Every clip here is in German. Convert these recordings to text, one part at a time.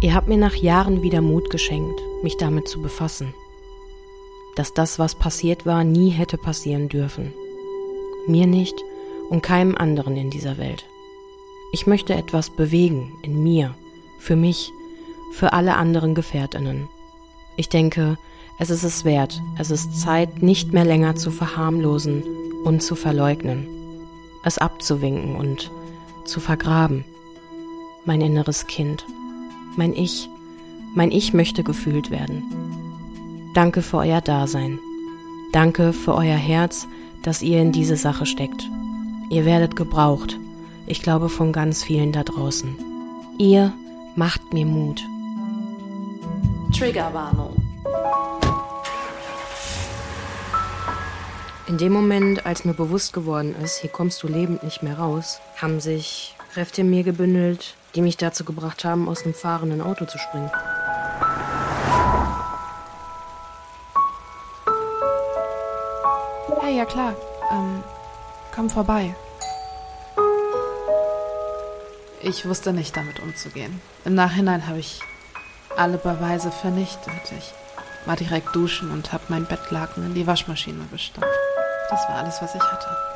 Ihr habt mir nach Jahren wieder Mut geschenkt, mich damit zu befassen. Dass das, was passiert war, nie hätte passieren dürfen. Mir nicht und keinem anderen in dieser Welt. Ich möchte etwas bewegen in mir, für mich, für alle anderen Gefährtinnen. Ich denke, es ist es wert, es ist Zeit, nicht mehr länger zu verharmlosen und zu verleugnen, es abzuwinken und zu vergraben. Mein inneres Kind, mein Ich, mein Ich möchte gefühlt werden. Danke für euer Dasein. Danke für euer Herz, das ihr in diese Sache steckt. Ihr werdet gebraucht. Ich glaube von ganz vielen da draußen. Ihr macht mir Mut. Triggerwarnung. In dem Moment, als mir bewusst geworden ist, hier kommst du lebend nicht mehr raus, haben sich Kräfte in mir gebündelt, die mich dazu gebracht haben, aus einem fahrenden Auto zu springen. Hey, ja klar. Ähm, komm vorbei. Ich wusste nicht, damit umzugehen. Im Nachhinein habe ich alle Beweise vernichtet. Ich war direkt duschen und habe mein Bettlaken in die Waschmaschine gestopft. Das war alles, was ich hatte.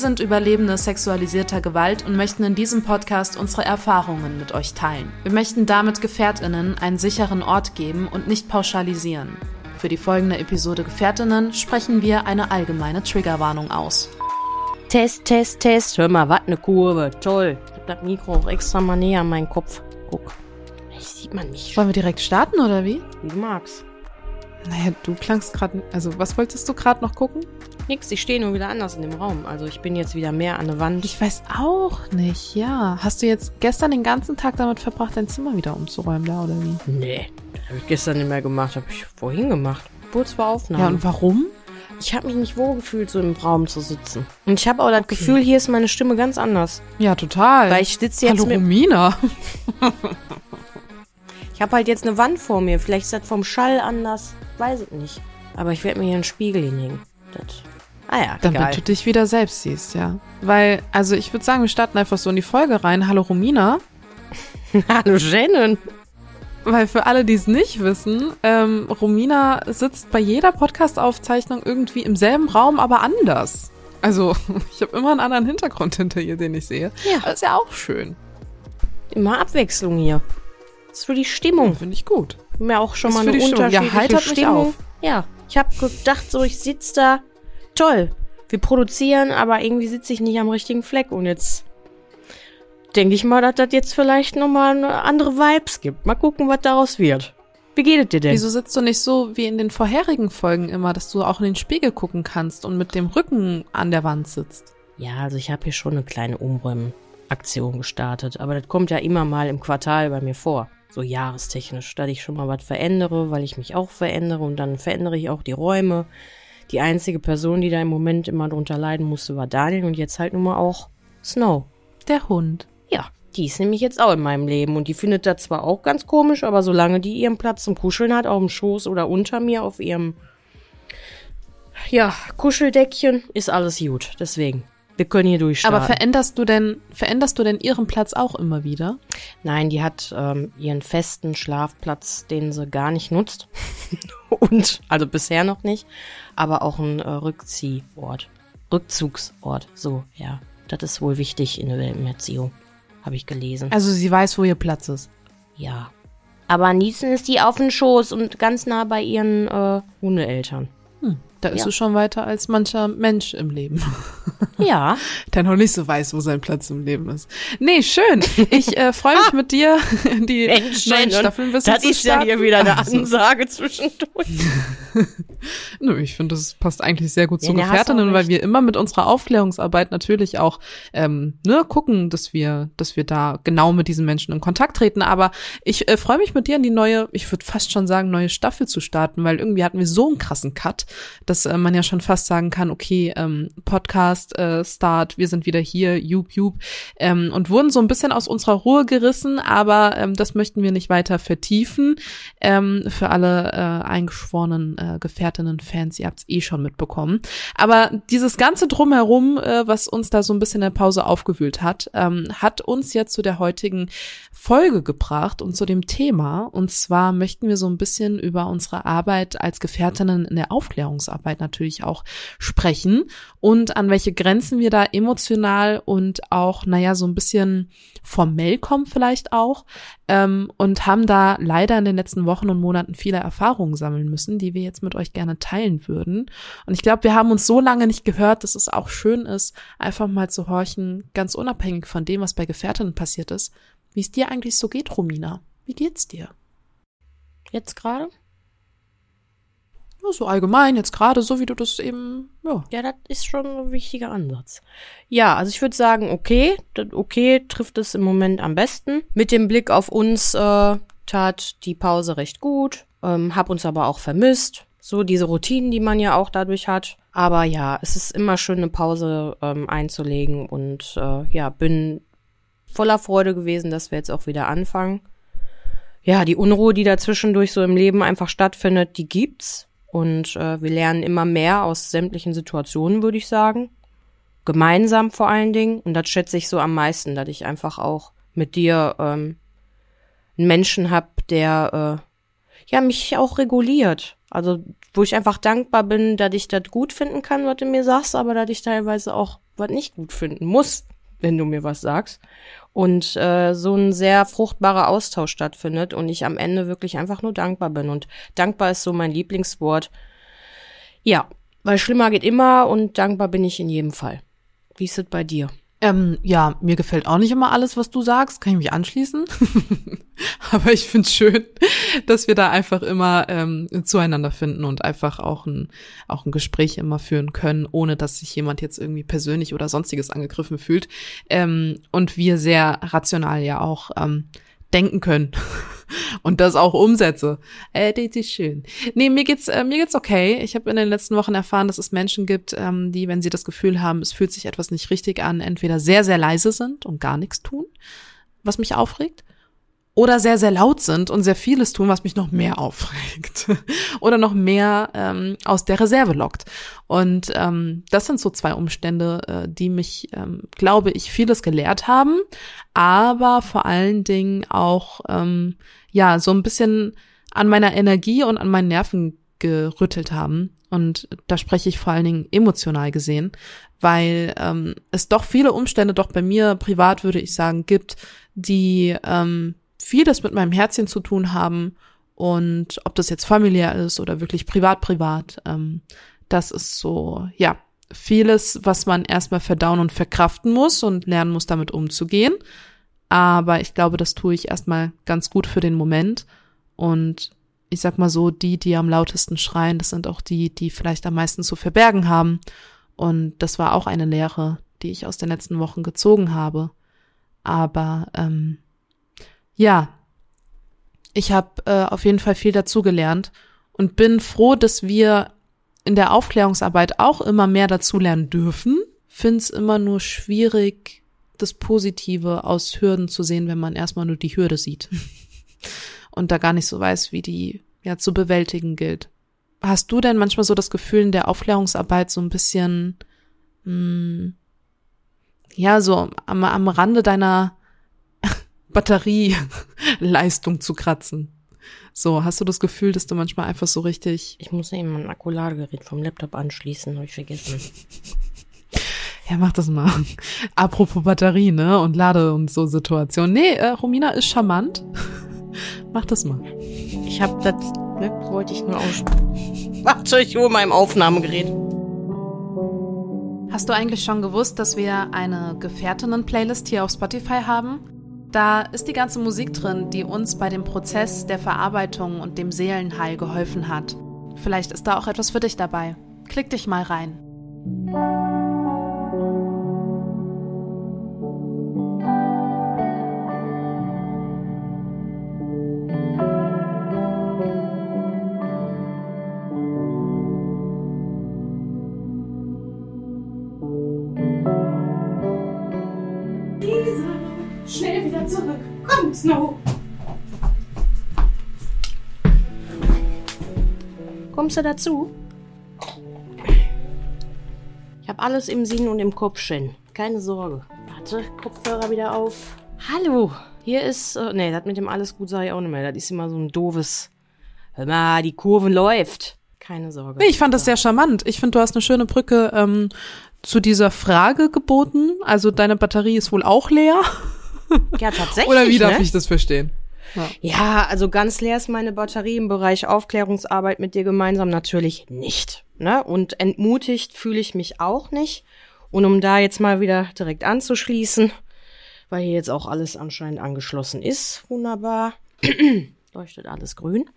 Sind Überlebende sexualisierter Gewalt und möchten in diesem Podcast unsere Erfahrungen mit euch teilen. Wir möchten damit Gefährtinnen einen sicheren Ort geben und nicht pauschalisieren. Für die folgende Episode Gefährtinnen sprechen wir eine allgemeine Triggerwarnung aus. Test, Test, Test. Hör mal, was ne Kurve. Toll. Ich hab das Mikro auch extra mal näher an meinen Kopf. Guck. Ich sieht man schon. Wollen wir direkt starten oder wie? Wie du magst. Naja, du klangst gerade. Also, was wolltest du gerade noch gucken? Nix, ich stehe nur wieder anders in dem Raum. Also ich bin jetzt wieder mehr an der Wand. Ich weiß auch nicht, ja. Hast du jetzt gestern den ganzen Tag damit verbracht, dein Zimmer wieder umzuräumen, da oder wie? nee, das habe ich gestern nicht mehr gemacht. Habe ich vorhin gemacht. Kurz vor Aufnahme. Ja, und warum? ich habe mich nicht wohl gefühlt, so im Raum zu sitzen. Und ich habe auch das Gefühl, hier ist meine Stimme ganz anders. Ja, total. Weil ich sitze jetzt Hallo mit, Romina. Ich habe halt jetzt eine Wand vor mir. Vielleicht ist das vom Schall anders. Weiß ich nicht. Aber ich werde mir hier einen Spiegel hinlegen. Das. Ah ja, Damit egal. du dich wieder selbst siehst, ja. Weil, also ich würde sagen, wir starten einfach so in die Folge rein. Hallo Romina. Hallo Shannon. Weil für alle, die es nicht wissen, ähm, Romina sitzt bei jeder Podcast-Aufzeichnung irgendwie im selben Raum, aber anders. Also, ich habe immer einen anderen Hintergrund hinter ihr, den ich sehe. Ja. Das ist ja auch schön. Immer Abwechslung hier. Das ist für die Stimmung. Finde ich gut. Mir auch schon Ist mal eine Stimmung. Ja, unterschiedliche heitert mich Stimmung. auf. Ja, ich habe gedacht, so ich sitze da. Toll. Wir produzieren, aber irgendwie sitze ich nicht am richtigen Fleck. Und jetzt denke ich mal, dass das jetzt vielleicht nochmal andere Vibes gibt. Mal gucken, was daraus wird. Wie geht es dir denn? Wieso sitzt du nicht so wie in den vorherigen Folgen immer, dass du auch in den Spiegel gucken kannst und mit dem Rücken an der Wand sitzt? Ja, also ich habe hier schon eine kleine Umräumaktion gestartet, aber das kommt ja immer mal im Quartal bei mir vor. So jahrestechnisch, dass ich schon mal was verändere, weil ich mich auch verändere und dann verändere ich auch die Räume. Die einzige Person, die da im Moment immer drunter leiden musste, war Daniel und jetzt halt nun mal auch Snow. Der Hund. Ja, die ist nämlich jetzt auch in meinem Leben und die findet das zwar auch ganz komisch, aber solange die ihren Platz zum Kuscheln hat, auf dem Schoß oder unter mir auf ihrem, ja, Kuscheldeckchen, ist alles gut. Deswegen, wir können hier durchstarten. Aber veränderst du denn, veränderst du denn ihren Platz auch immer wieder? Nein, die hat ähm, ihren festen Schlafplatz, den sie gar nicht nutzt. Und, also bisher noch nicht, aber auch ein äh, Rückziehort. Rückzugsort, so, ja. Das ist wohl wichtig in der Welpenerziehung, habe ich gelesen. Also sie weiß, wo ihr Platz ist. Ja. Aber am liebsten ist die auf dem Schoß und ganz nah bei ihren äh, Hundeeltern. Hm, da ist Ja. sie schon weiter als mancher Mensch im Leben. Ja. Der noch nicht so weiß, wo sein Platz im Leben ist. Nee, schön. Ich äh, freue mich mit dir, die Mensch, neuen Staffeln ein bisschen Das zu ist ja starten. hier wieder eine Also, Ansage zwischendurch. Nö, ich finde, das passt eigentlich sehr gut Ja, zu Gefährtinnen, weil wir immer mit unserer Aufklärungsarbeit natürlich auch ähm, ne, gucken, dass wir, dass wir da genau mit diesen Menschen in Kontakt treten. Aber ich äh, freue mich mit dir in die neue, ich würde fast schon sagen, neue Staffel zu starten, weil irgendwie hatten wir so einen krassen Cut, dass äh, man ja schon fast sagen kann, okay, ähm, Podcast, äh, Start, wir sind wieder hier, Jup, Jup, ähm, und wurden so ein bisschen aus unserer Ruhe gerissen, aber ähm, das möchten wir nicht weiter vertiefen. Ähm, für alle äh, eingeschworenen äh, Gefährtinnen, Fans, ihr habt's eh schon mitbekommen. Aber dieses ganze Drumherum, äh, was uns da so ein bisschen in der Pause aufgewühlt hat, ähm, hat uns jetzt zu der heutigen Folge gebracht und zu dem Thema. Und zwar möchten wir so ein bisschen über unsere Arbeit als Gefährtinnen in der Aufklärungsarbeit natürlich auch sprechen und an welche Grenzen wir da emotional und auch, naja, so ein bisschen formell kommen vielleicht auch ähm, und haben da leider in den letzten Wochen und Monaten viele Erfahrungen sammeln müssen, die wir jetzt mit euch gerne teilen würden. Und ich glaube, wir haben uns so lange nicht gehört, dass es auch schön ist, einfach mal zu horchen, ganz unabhängig von dem, was bei Gefährtinnen passiert ist, wie es dir eigentlich so geht, Romina. Wie geht's dir? Jetzt gerade? So allgemein, jetzt gerade so, wie du das eben, ja. Ja, das ist schon ein wichtiger Ansatz. Ja, also ich würde sagen, okay, okay trifft es im Moment am besten. Mit dem Blick auf uns äh, tat die Pause recht gut, ähm, hab uns aber auch vermisst. So diese Routinen, die man ja auch dadurch hat. Aber ja, es ist immer schön, eine Pause ähm, einzulegen und äh, ja, bin voller Freude gewesen, dass wir jetzt auch wieder anfangen. Ja, die Unruhe, die dazwischendurch so im Leben einfach stattfindet, die gibt's. Und äh, wir lernen immer mehr aus sämtlichen Situationen, würde ich sagen. Gemeinsam vor allen Dingen. Und das schätze ich so am meisten, dass ich einfach auch mit dir ähm, einen Menschen hab, der äh, ja mich auch reguliert. Also wo ich einfach dankbar bin, dass ich das gut finden kann, was du mir sagst, aber dass ich teilweise auch was nicht gut finden muss, wenn du mir was sagst. Und äh, so ein sehr fruchtbarer Austausch stattfindet und ich am Ende wirklich einfach nur dankbar bin. Und dankbar ist so mein Lieblingswort. Ja, weil schlimmer geht immer und dankbar bin ich in jedem Fall. Wie ist es bei dir? Ähm, ja, mir gefällt auch nicht immer alles, was du sagst, kann ich mich anschließen. Aber ich finde schön, dass wir da einfach immer ähm, zueinander finden und einfach auch ein, auch ein Gespräch immer führen können, ohne dass sich jemand jetzt irgendwie persönlich oder sonstiges angegriffen fühlt. Ähm, und wir sehr rational ja auch ähm, denken können und das auch umsetze. Äh, das ist schön. Nee, mir geht's äh, mir geht's okay. Ich habe in den letzten Wochen erfahren, dass es Menschen gibt, ähm, die, wenn sie das Gefühl haben, es fühlt sich etwas nicht richtig an, entweder sehr sehr leise sind und gar nichts tun, was mich aufregt, oder sehr sehr laut sind und sehr vieles tun, was mich noch mehr aufregt oder noch mehr ähm, aus der Reserve lockt. Und ähm, das sind so zwei Umstände, äh, die mich, ähm, glaube ich, vieles gelehrt haben, aber vor allen Dingen auch ähm, ja so ein bisschen an meiner Energie und an meinen Nerven gerüttelt haben. Und da spreche ich vor allen Dingen emotional gesehen, weil ähm, es doch viele Umstände doch bei mir privat, würde ich sagen, gibt, die ähm, vieles mit meinem Herzchen zu tun haben. Und ob das jetzt familiär ist oder wirklich privat, privat, ähm, das ist so, ja, vieles, was man erstmal verdauen und verkraften muss und lernen muss, damit umzugehen. Aber ich glaube, das tue ich erstmal ganz gut für den Moment. Und ich sag mal so, die, die am lautesten schreien, das sind auch die, die vielleicht am meisten zu verbergen haben. Und das war auch eine Lehre, die ich aus den letzten Wochen gezogen habe. Aber ähm, ja, ich habe äh, auf jeden Fall viel dazugelernt und bin froh, dass wir in der Aufklärungsarbeit auch immer mehr dazulernen dürfen. Find's immer nur schwierig, das Positive aus Hürden zu sehen, wenn man erstmal nur die Hürde sieht und da gar nicht so weiß, wie die ja zu bewältigen gilt. Hast du denn manchmal so das Gefühl in der Aufklärungsarbeit so ein bisschen mh, ja so am, am Rande deiner Batterieleistung zu kratzen? So, hast du das Gefühl, dass du manchmal einfach so richtig Ich muss eben mein Akkuladegerät vom Laptop anschließen, habe ich vergessen. Ja, mach das mal. Apropos Batterie, ne? Und Lade und so Situation. Nee, äh, Romina ist charmant. mach das mal. Ich habe das, ne, wollte ich nur aus. Warte, ich hole mein Aufnahmegerät. Hast du eigentlich schon gewusst, dass wir eine Gefährtinnen-Playlist hier auf Spotify haben? Da ist die ganze Musik drin, die uns bei dem Prozess der Verarbeitung und dem Seelenheil geholfen hat. Vielleicht ist da auch etwas für dich dabei. Klick dich mal rein. Snow. Kommst du dazu? Ich habe alles im Sinn und im Kopf schön. Keine Sorge. Warte, Kopfhörer wieder auf. Hallo, hier ist. Äh, nee, das mit dem alles gut sage ich auch nicht mehr. Das ist immer so ein doofes. Hör mal, die Kurven läuft. Keine Sorge. Nee, ich fand das sehr charmant. Ich finde, du hast eine schöne Brücke ähm, zu dieser Frage geboten. Also deine Batterie ist wohl auch leer. Ja, tatsächlich. Oder wie darf ne? ich das verstehen? Ja, also ganz leer ist meine Batterie im Bereich Aufklärungsarbeit mit dir gemeinsam natürlich nicht. Ne? Und entmutigt fühle ich mich auch nicht. Und um da jetzt mal wieder direkt anzuschließen, weil hier jetzt auch alles anscheinend angeschlossen ist, wunderbar. Leuchtet alles grün.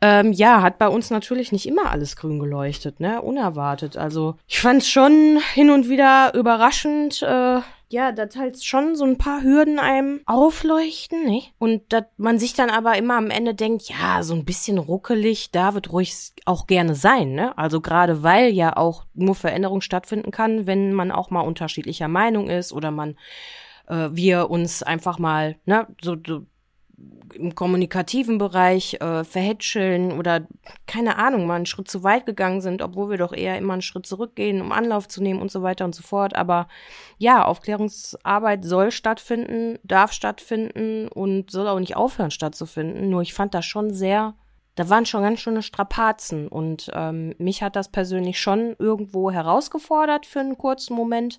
Ähm, ja, hat bei uns natürlich nicht immer alles grün geleuchtet, ne? Unerwartet. Also ich fand es schon hin und wieder überraschend, äh, ja, dass halt schon so ein paar Hürden einem aufleuchten, ne? Und dass man sich dann aber immer am Ende denkt, ja, so ein bisschen ruckelig, da wird ruhig auch gerne sein, ne? Also gerade weil ja auch nur Veränderung stattfinden kann, wenn man auch mal unterschiedlicher Meinung ist oder man äh, wir uns einfach mal, ne, so, so im kommunikativen Bereich äh, verhätscheln oder keine Ahnung, mal einen Schritt zu weit gegangen sind, obwohl wir doch eher immer einen Schritt zurückgehen, um Anlauf zu nehmen und so weiter und so fort. Aber ja, Aufklärungsarbeit soll stattfinden, darf stattfinden und soll auch nicht aufhören stattzufinden. Nur ich fand das schon sehr, da waren schon ganz schöne Strapazen und ähm, mich hat das persönlich schon irgendwo herausgefordert für einen kurzen Moment.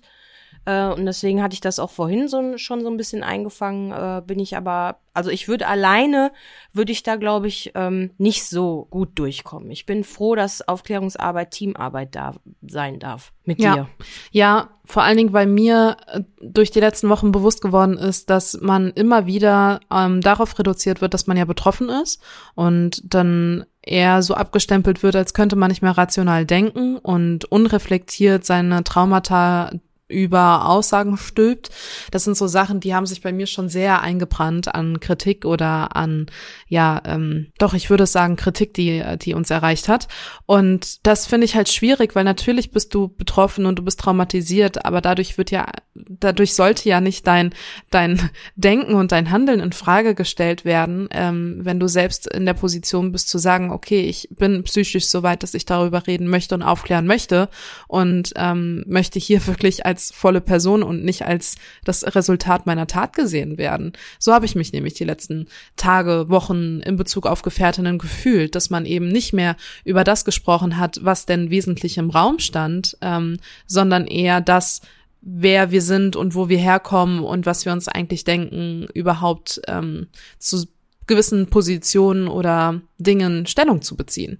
Äh, und deswegen hatte ich das auch vorhin so, schon so ein bisschen eingefangen, äh, bin ich aber, also ich würde alleine, würde ich da, glaube ich, ähm, nicht so gut durchkommen. Ich bin froh, dass Aufklärungsarbeit Teamarbeit da sein darf mit Ja. dir. Ja, vor allen Dingen, weil mir äh, durch die letzten Wochen bewusst geworden ist, dass man immer wieder ähm, darauf reduziert wird, dass man ja betroffen ist und dann eher so abgestempelt wird, als könnte man nicht mehr rational denken und unreflektiert seine Traumata über Aussagen stülpt. Das sind so Sachen, die haben sich bei mir schon sehr eingebrannt an Kritik oder an, ja, ähm, doch, ich würde sagen, Kritik, die, die uns erreicht hat. Und das finde ich halt schwierig, weil natürlich bist du betroffen und du bist traumatisiert, aber dadurch wird ja, dadurch sollte ja nicht dein, dein Denken und dein Handeln in Frage gestellt werden, ähm, wenn du selbst in der Position bist zu sagen, okay, ich bin psychisch so weit, dass ich darüber reden möchte und aufklären möchte und ähm, möchte hier wirklich als volle Person und nicht als das Resultat meiner Tat gesehen werden. So habe ich mich nämlich die letzten Tage, Wochen in Bezug auf Gefährtinnen gefühlt, dass man eben nicht mehr über das gesprochen hat, was denn wesentlich im Raum stand, ähm, sondern eher das, wer wir sind und wo wir herkommen und was wir uns eigentlich denken, überhaupt ähm, zu gewissen Positionen oder Dingen Stellung zu beziehen.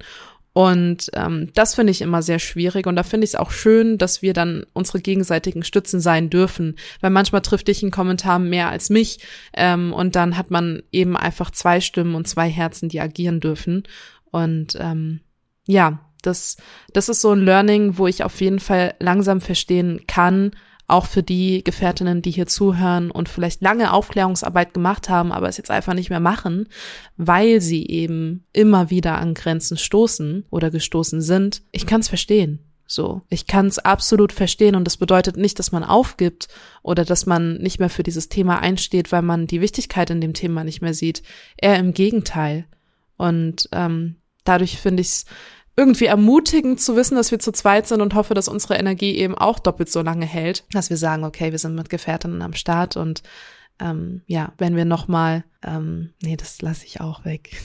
Und ähm, das finde ich immer sehr schwierig. Und da finde ich es auch schön, dass wir dann unsere gegenseitigen Stützen sein dürfen. Weil manchmal trifft dich ein Kommentar mehr als mich. Ähm, und dann hat man eben einfach zwei Stimmen und zwei Herzen, die agieren dürfen. Und ähm, ja, das, das ist so ein Learning, wo ich auf jeden Fall langsam verstehen kann, auch für die Gefährtinnen, die hier zuhören und vielleicht lange Aufklärungsarbeit gemacht haben, aber es jetzt einfach nicht mehr machen, weil sie eben immer wieder an Grenzen stoßen oder gestoßen sind. Ich kann es verstehen. So, ich kann es absolut verstehen und das bedeutet nicht, dass man aufgibt oder dass man nicht mehr für dieses Thema einsteht, weil man die Wichtigkeit in dem Thema nicht mehr sieht. Eher im Gegenteil. Und ähm, dadurch finde ich es irgendwie ermutigend zu wissen, dass wir zu zweit sind und hoffe, dass unsere Energie eben auch doppelt so lange hält, dass wir sagen, okay, wir sind mit Gefährtinnen am Start und ähm, ja, wenn wir nochmal, ähm, nee, das lasse ich auch weg.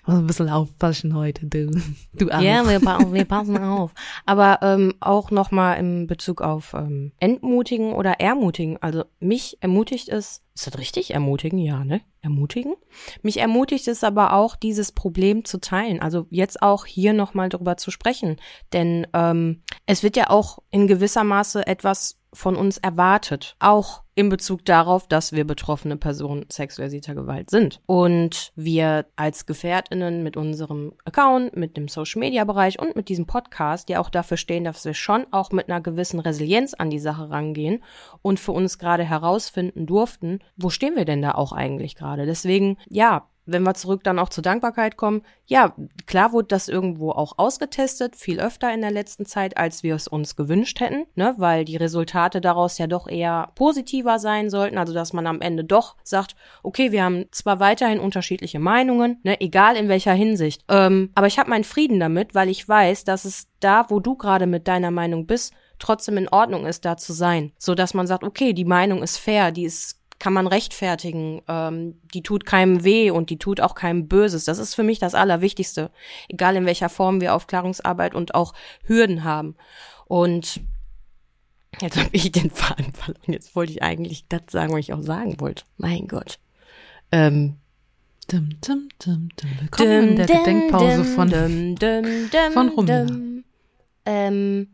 Ich muss ein bisschen aufpassen heute, du. du ja, wir, wir passen auf. Aber ähm, auch nochmal in Bezug auf ähm, entmutigen oder ermutigen. Also mich ermutigt es, ist das richtig? Ermutigen? Ja, ne? Ermutigen? Mich ermutigt es aber auch, dieses Problem zu teilen. Also jetzt auch hier nochmal drüber zu sprechen. Denn ähm, es wird ja auch in gewisser Maße etwas von uns erwartet. Auch in Bezug darauf, dass wir betroffene Personen sexualisierter Gewalt sind. Und wir als Gefährtinnen mit unserem Account, mit dem Social Media Bereich und mit diesem Podcast ja auch dafür stehen, dass wir schon auch mit einer gewissen Resilienz an die Sache rangehen und für uns gerade herausfinden durften, wo stehen wir denn da auch eigentlich gerade. Deswegen, ja, wenn wir zurück dann auch zur Dankbarkeit kommen, ja, klar wurde das irgendwo auch ausgetestet, viel öfter in der letzten Zeit, als wir es uns gewünscht hätten, ne, weil die Resultate daraus ja doch eher positiver sein sollten, also dass man am Ende doch sagt, okay, wir haben zwar weiterhin unterschiedliche Meinungen, ne, egal in welcher Hinsicht, ähm, aber ich habe meinen Frieden damit, weil ich weiß, dass es da, wo du gerade mit deiner Meinung bist, trotzdem in Ordnung ist, da zu sein, so dass man sagt, okay, die Meinung ist fair, die ist kann man rechtfertigen. Ähm, die tut keinem weh und die tut auch keinem Böses. Das ist für mich das Allerwichtigste. Egal in welcher Form wir Aufklärungsarbeit und auch Hürden haben. Und jetzt habe ich den Faden verloren. Jetzt wollte ich eigentlich das sagen, was ich auch sagen wollte. Mein Gott. Ähm, Dum, dum, dum, dum. Willkommen in der Gedenkpause von, von Rumina. Ähm,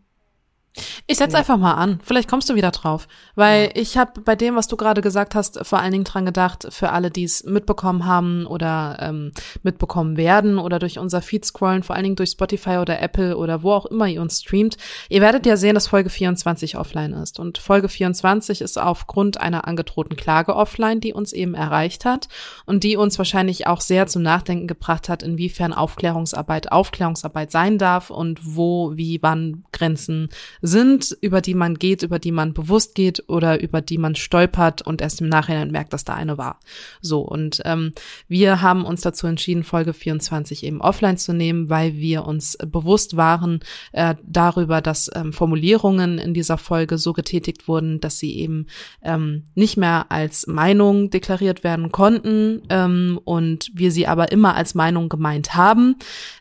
ich setze einfach mal an. Vielleicht kommst du wieder drauf. Weil ja. ich habe bei dem, was du gerade gesagt hast, vor allen Dingen dran gedacht, für alle, die es mitbekommen haben oder ähm, mitbekommen werden oder durch unser Feed scrollen, vor allen Dingen durch Spotify oder Apple oder wo auch immer ihr uns streamt. Ihr werdet ja sehen, dass Folge 24 offline ist. Und Folge 24 ist aufgrund einer angedrohten Klage offline, die uns eben erreicht hat und die uns wahrscheinlich auch sehr zum Nachdenken gebracht hat, inwiefern Aufklärungsarbeit Aufklärungsarbeit sein darf und wo, wie, wann Grenzen sind, über die man geht, über die man bewusst geht oder über die man stolpert und erst im Nachhinein merkt, dass da eine war. So, und ähm, wir haben uns dazu entschieden, Folge 24 eben offline zu nehmen, weil wir uns bewusst waren äh, darüber, dass ähm, Formulierungen in dieser Folge so getätigt wurden, dass sie eben ähm, nicht mehr als Meinung deklariert werden konnten ähm, und wir sie aber immer als Meinung gemeint haben.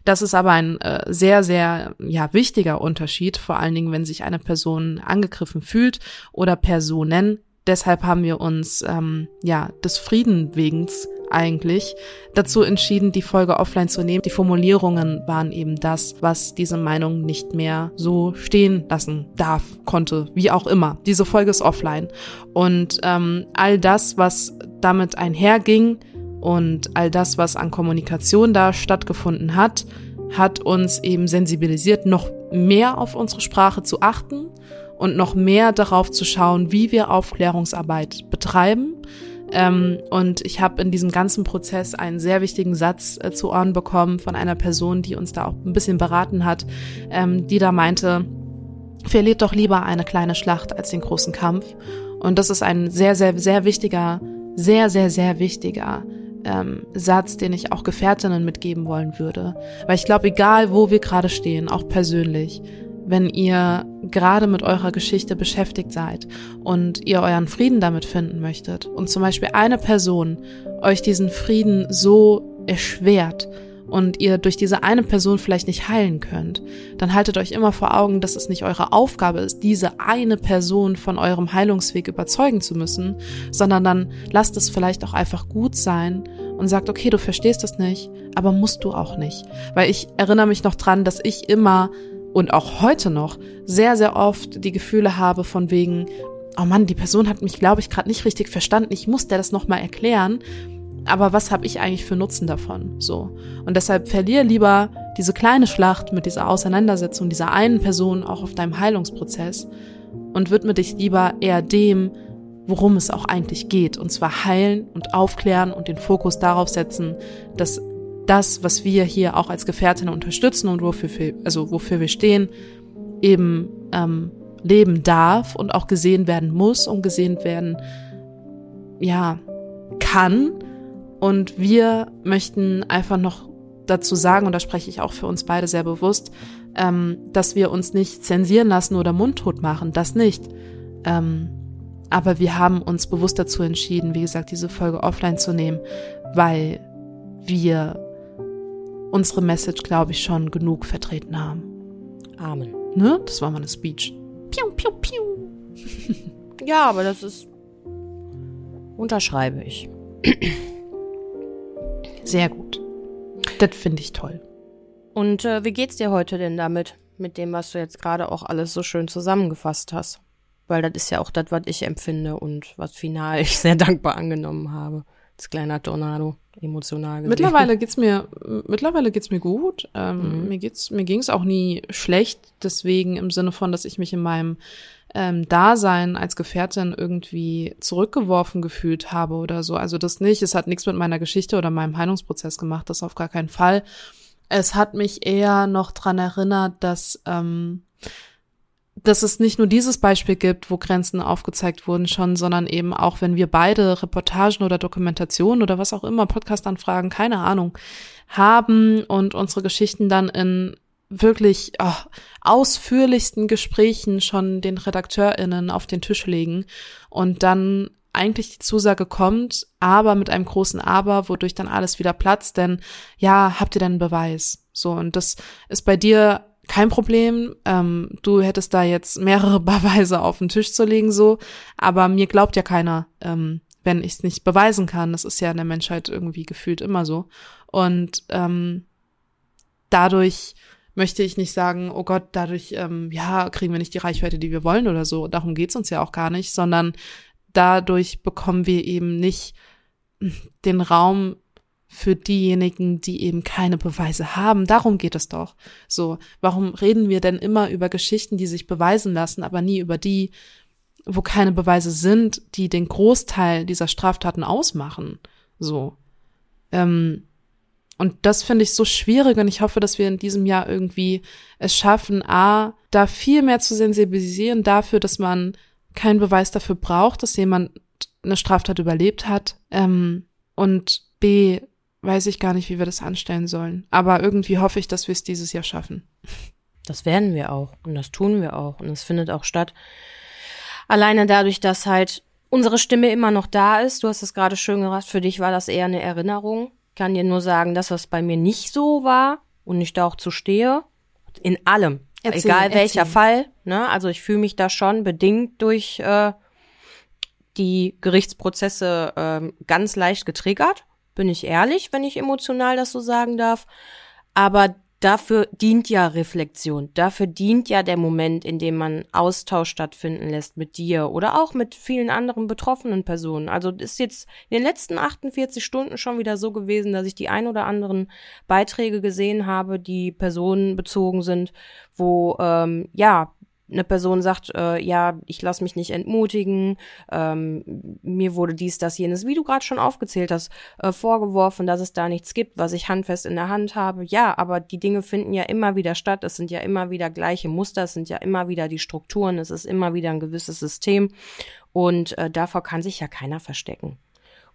Das ist aber ein äh, sehr, sehr ja, wichtiger Unterschied, vor allen Dingen, wenn sich eine Person angegriffen fühlt oder Personen. Deshalb haben wir uns ähm, ja des Frieden wegens eigentlich dazu entschieden, die Folge offline zu nehmen. Die Formulierungen waren eben das, was diese Meinung nicht mehr so stehen lassen darf, konnte, wie auch immer. Diese Folge ist offline. Und ähm, all das, was damit einherging, und all das, was an Kommunikation da stattgefunden hat, hat uns eben sensibilisiert, noch mehr auf unsere Sprache zu achten und noch mehr darauf zu schauen, wie wir Aufklärungsarbeit betreiben. Ähm, und ich habe in diesem ganzen Prozess einen sehr wichtigen Satz äh, zu Ohren bekommen von einer Person, die uns da auch ein bisschen beraten hat, ähm, die da meinte, verliert doch lieber eine kleine Schlacht als den großen Kampf. Und das ist ein sehr, sehr, sehr wichtiger, sehr, sehr, sehr wichtiger ähm, Satz, den ich auch Gefährtinnen mitgeben wollen würde. Weil ich glaube, egal wo wir gerade stehen, auch persönlich, wenn ihr gerade mit eurer Geschichte beschäftigt seid und ihr euren Frieden damit finden möchtet und zum Beispiel eine Person euch diesen Frieden so erschwert, und ihr durch diese eine Person vielleicht nicht heilen könnt, dann haltet euch immer vor Augen, dass es nicht eure Aufgabe ist, diese eine Person von eurem Heilungsweg überzeugen zu müssen, sondern dann lasst es vielleicht auch einfach gut sein und sagt, okay, du verstehst das nicht, aber musst du auch nicht. Weil ich erinnere mich noch dran, dass ich immer und auch heute noch sehr, sehr oft die Gefühle habe von wegen, oh Mann, die Person hat mich, glaube ich, gerade nicht richtig verstanden, ich muss der das nochmal erklären aber was habe ich eigentlich für Nutzen davon? So. Und deshalb verlier lieber diese kleine Schlacht mit dieser Auseinandersetzung dieser einen Person auch auf deinem Heilungsprozess und widme dich lieber eher dem, worum es auch eigentlich geht. Und zwar heilen und aufklären und den Fokus darauf setzen, dass das, was wir hier auch als Gefährtinnen unterstützen und wofür, wir, also wofür wir stehen, eben ähm, leben darf und auch gesehen werden muss und gesehen werden, ja, kann und wir möchten einfach noch dazu sagen, und da spreche ich auch für uns beide sehr bewusst, ähm, dass wir uns nicht zensieren lassen oder mundtot machen, das nicht. Ähm, aber wir haben uns bewusst dazu entschieden, wie gesagt, diese Folge offline zu nehmen, weil wir unsere Message, glaube ich, schon genug vertreten haben. Amen. Ne? Das war mal eine Speech. Piu, piu, piu. Ja, aber das ist. Unterschreibe ich. Sehr gut. Das finde ich toll. Und äh, wie geht's dir heute denn damit? Mit dem, was du jetzt gerade auch alles so schön zusammengefasst hast? Weil das ist ja auch das, was ich empfinde und was final ich sehr dankbar angenommen habe. Das kleine Tornado, emotional gesehen. Mittlerweile geht's mir, mittlerweile geht's mir gut. Ähm, Mhm. Mir geht's, mir ging's auch nie schlecht. Deswegen im Sinne von, dass ich mich in meinem ähm, Dasein als Gefährtin irgendwie zurückgeworfen gefühlt habe oder so. Also das nicht. Es hat nichts mit meiner Geschichte oder meinem Heilungsprozess gemacht. Das auf gar keinen Fall. Es hat mich eher noch dran erinnert, dass ähm, dass es nicht nur dieses Beispiel gibt, wo Grenzen aufgezeigt wurden schon, sondern eben auch, wenn wir beide Reportagen oder Dokumentationen oder was auch immer, Podcast-Anfragen, keine Ahnung, haben und unsere Geschichten dann in wirklich oh, ausführlichsten Gesprächen schon den RedakteurInnen auf den Tisch legen und dann eigentlich die Zusage kommt, aber mit einem großen Aber, wodurch dann alles wieder platzt, denn ja, habt ihr denn einen Beweis? So, und das ist bei dir kein Problem. Ähm, du hättest da jetzt mehrere Beweise auf den Tisch zu legen, so, aber mir glaubt ja keiner, ähm, wenn ich es nicht beweisen kann. Das ist ja in der Menschheit irgendwie gefühlt immer so. Und ähm, dadurch möchte ich nicht sagen, oh Gott, dadurch, ähm, ja, kriegen wir nicht die Reichweite, die wir wollen oder so. Darum geht's uns ja auch gar nicht, sondern dadurch bekommen wir eben nicht den Raum für diejenigen, die eben keine Beweise haben. Darum geht es doch. So, warum reden wir denn immer über Geschichten, die sich beweisen lassen, aber nie über die, wo keine Beweise sind, die den Großteil dieser Straftaten ausmachen? So. Ähm, und das finde ich so schwierig und ich hoffe, dass wir in diesem Jahr irgendwie es schaffen, a, da viel mehr zu sensibilisieren dafür, dass man keinen Beweis dafür braucht, dass jemand eine Straftat überlebt hat. Ähm, und b, weiß ich gar nicht, wie wir das anstellen sollen. Aber irgendwie hoffe ich, dass wir es dieses Jahr schaffen. Das werden wir auch und das tun wir auch und es findet auch statt. Alleine dadurch, dass halt unsere Stimme immer noch da ist. Du hast es gerade schön gesagt, für dich war das eher eine Erinnerung. Ich kann dir nur sagen, dass das bei mir nicht so war und ich da auch zu stehe. In allem. Erzähl, Egal welcher erzähl. Fall. Ne? Also ich fühle mich da schon bedingt durch äh, die Gerichtsprozesse ähm, ganz leicht getriggert. Bin ich ehrlich, wenn ich emotional das so sagen darf. Aber dafür dient ja Reflexion. Dafür dient ja der Moment, in dem man Austausch stattfinden lässt mit dir oder auch mit vielen anderen betroffenen Personen. Also ist jetzt in den letzten 48 Stunden schon wieder so gewesen, dass ich die ein oder anderen Beiträge gesehen habe, die personenbezogen sind, wo ähm, ja eine Person sagt, äh, ja, ich lasse mich nicht entmutigen, ähm, mir wurde dies, das, jenes, wie du gerade schon aufgezählt hast, äh, vorgeworfen, dass es da nichts gibt, was ich handfest in der Hand habe. Ja, aber die Dinge finden ja immer wieder statt, es sind ja immer wieder gleiche Muster, es sind ja immer wieder die Strukturen, es ist immer wieder ein gewisses System und äh, davor kann sich ja keiner verstecken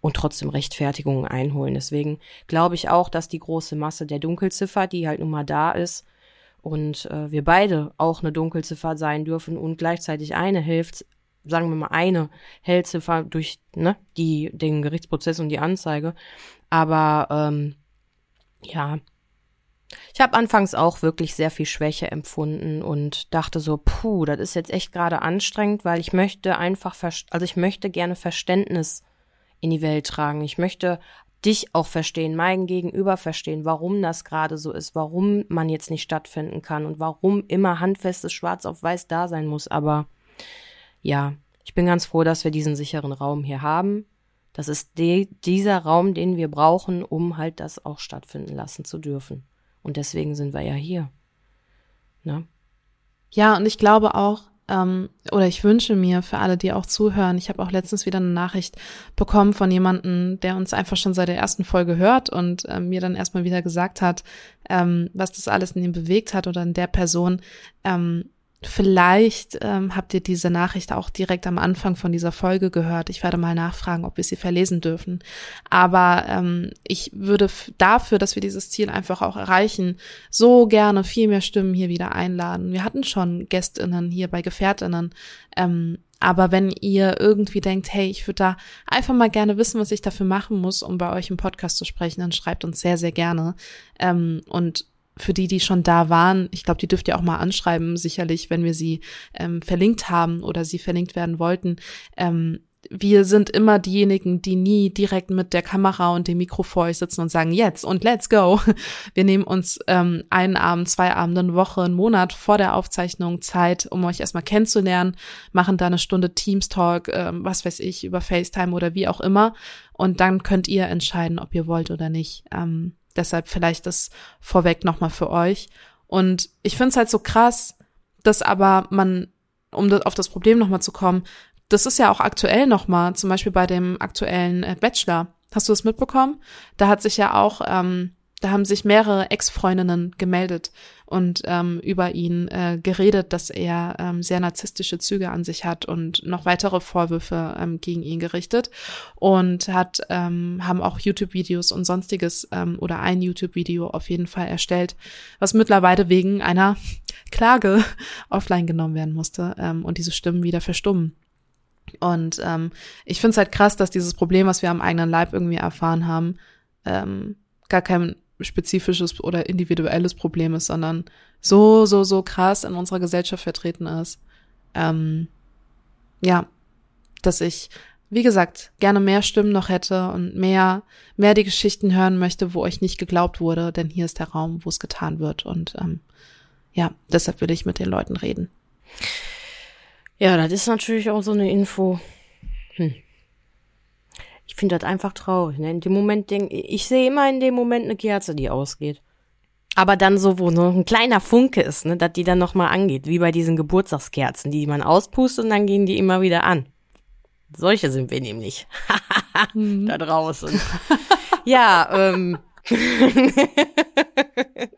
und trotzdem Rechtfertigungen einholen. Deswegen glaube ich auch, dass die große Masse der Dunkelziffer, die halt nun mal da ist, und äh, wir beide auch eine Dunkelziffer sein dürfen und gleichzeitig eine hilft, sagen wir mal eine Hellziffer durch ne, die, den Gerichtsprozess und die Anzeige. Aber ähm, ja, ich habe anfangs auch wirklich sehr viel Schwäche empfunden und dachte so, puh, das ist jetzt echt gerade anstrengend, weil ich möchte einfach, also ich möchte gerne Verständnis in die Welt tragen. Ich möchte dich auch verstehen, mein Gegenüber verstehen, warum das gerade so ist, warum man jetzt nicht stattfinden kann und warum immer handfestes Schwarz auf Weiß da sein muss. Aber ja, ich bin ganz froh, dass wir diesen sicheren Raum hier haben. Das ist de dieser Raum, den wir brauchen, um halt das auch stattfinden lassen zu dürfen. Und deswegen sind wir ja hier. Ne? Ja, und ich glaube auch, ähm, oder ich wünsche mir für alle, die auch zuhören, ich habe auch letztens wieder eine Nachricht bekommen von jemandem, der uns einfach schon seit der ersten Folge hört und ähm, mir dann erstmal wieder gesagt hat, ähm, was das alles in ihm bewegt hat oder in der Person. Ähm, vielleicht ähm, habt ihr diese Nachricht auch direkt am Anfang von dieser Folge gehört. Ich werde mal nachfragen, ob wir sie verlesen dürfen. Aber ähm, ich würde dafür, dass wir dieses Ziel einfach auch erreichen, so gerne viel mehr Stimmen hier wieder einladen. Wir hatten schon GästInnen hier bei Gefährtinnen, ähm, aber wenn ihr irgendwie denkt, hey, ich würde da einfach mal gerne wissen, was ich dafür machen muss, um bei euch im Podcast zu sprechen, dann schreibt uns sehr, sehr gerne. Ähm, und für die, die schon da waren, ich glaube, die dürft ihr auch mal anschreiben, sicherlich, wenn wir sie ähm, verlinkt haben oder sie verlinkt werden wollten. Ähm, wir sind immer diejenigen, die nie direkt mit der Kamera und dem Mikro vor euch sitzen und sagen, jetzt und let's go. Wir nehmen uns ähm, einen Abend, zwei Abende, eine Woche, einen Monat vor der Aufzeichnung Zeit, um euch erstmal kennenzulernen, machen da eine Stunde Teams Talk, ähm, was weiß ich, über FaceTime oder wie auch immer. Und dann könnt ihr entscheiden, ob ihr wollt oder nicht. Ähm, deshalb vielleicht das vorweg nochmal für euch. Und ich finde es halt so krass, dass aber man, um auf das Problem nochmal zu kommen, das ist ja auch aktuell nochmal, zum Beispiel bei dem aktuellen äh, Bachelor. Hast du das mitbekommen? Da hat sich ja auch, ähm, da haben sich mehrere Ex-Freundinnen gemeldet und ähm, über ihn äh, geredet, dass er ähm, sehr narzisstische Züge an sich hat und noch weitere Vorwürfe ähm, gegen ihn gerichtet und hat ähm, haben auch YouTube-Videos und sonstiges ähm, oder ein YouTube-Video auf jeden Fall erstellt, was mittlerweile wegen einer Klage offline genommen werden musste ähm, und diese Stimmen wieder verstummen. Und ähm, ich finde es halt krass, dass dieses Problem, was wir am eigenen Leib irgendwie erfahren haben, ähm, gar kein spezifisches oder individuelles Problem ist, sondern so, so, so krass in unserer Gesellschaft vertreten ist. Ähm, ja, dass ich, wie gesagt, gerne mehr Stimmen noch hätte und mehr, mehr die Geschichten hören möchte, wo euch nicht geglaubt wurde, denn hier ist der Raum, wo es getan wird. Und ähm, ja, deshalb will ich mit den Leuten reden. Ja, das ist natürlich auch so eine Info. Hm. Ich finde das einfach traurig. Ne? In dem Moment denke ich sehe immer in dem Moment eine Kerze, die ausgeht. Aber dann so, wo nur ein kleiner Funke ist, ne, dass die dann nochmal angeht, wie bei diesen Geburtstagskerzen, die man auspustet und dann gehen die immer wieder an. Solche sind wir nämlich. mhm. da draußen. ja, ähm.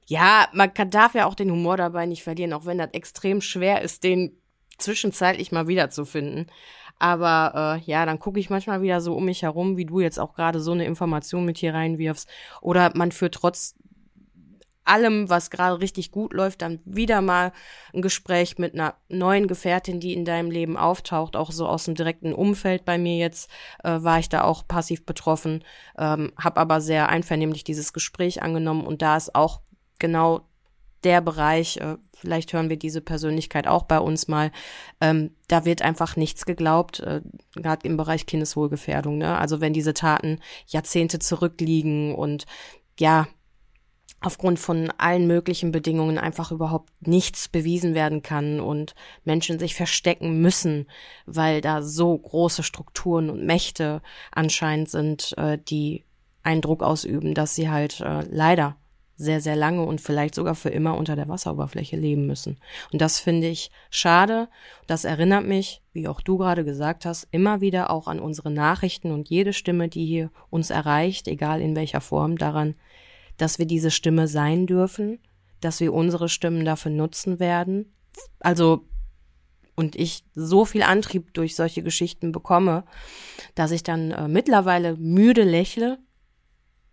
ja, man kann, darf ja auch den Humor dabei nicht verlieren, auch wenn das extrem schwer ist, den zwischenzeitlich mal wiederzufinden. Aber äh, ja, dann gucke ich manchmal wieder so um mich herum, wie du jetzt auch gerade so eine Information mit hier reinwirfst. Oder man führt trotz allem, was gerade richtig gut läuft, dann wieder mal ein Gespräch mit einer neuen Gefährtin, die in deinem Leben auftaucht, auch so aus dem direkten Umfeld bei mir jetzt, äh, war ich da auch passiv betroffen, ähm, habe aber sehr einvernehmlich dieses Gespräch angenommen und da ist auch genau der Bereich, äh, vielleicht hören wir diese Persönlichkeit auch bei uns mal, ähm, da wird einfach nichts geglaubt, äh, gerade im Bereich Kindeswohlgefährdung. Ne? Also wenn diese Taten Jahrzehnte zurückliegen und ja, aufgrund von allen möglichen Bedingungen einfach überhaupt nichts bewiesen werden kann und Menschen sich verstecken müssen, weil da so große Strukturen und Mächte anscheinend sind, äh, die einen Druck ausüben, dass sie halt äh, leider sehr, sehr lange und vielleicht sogar für immer unter der Wasseroberfläche leben müssen. Und das finde ich schade. Das erinnert mich, wie auch du gerade gesagt hast, immer wieder auch an unsere Nachrichten und jede Stimme, die hier uns erreicht, egal in welcher Form, daran, dass wir diese Stimme sein dürfen, dass wir unsere Stimmen dafür nutzen werden. Also, und ich so viel Antrieb durch solche Geschichten bekomme, dass ich dann äh, mittlerweile müde lächle,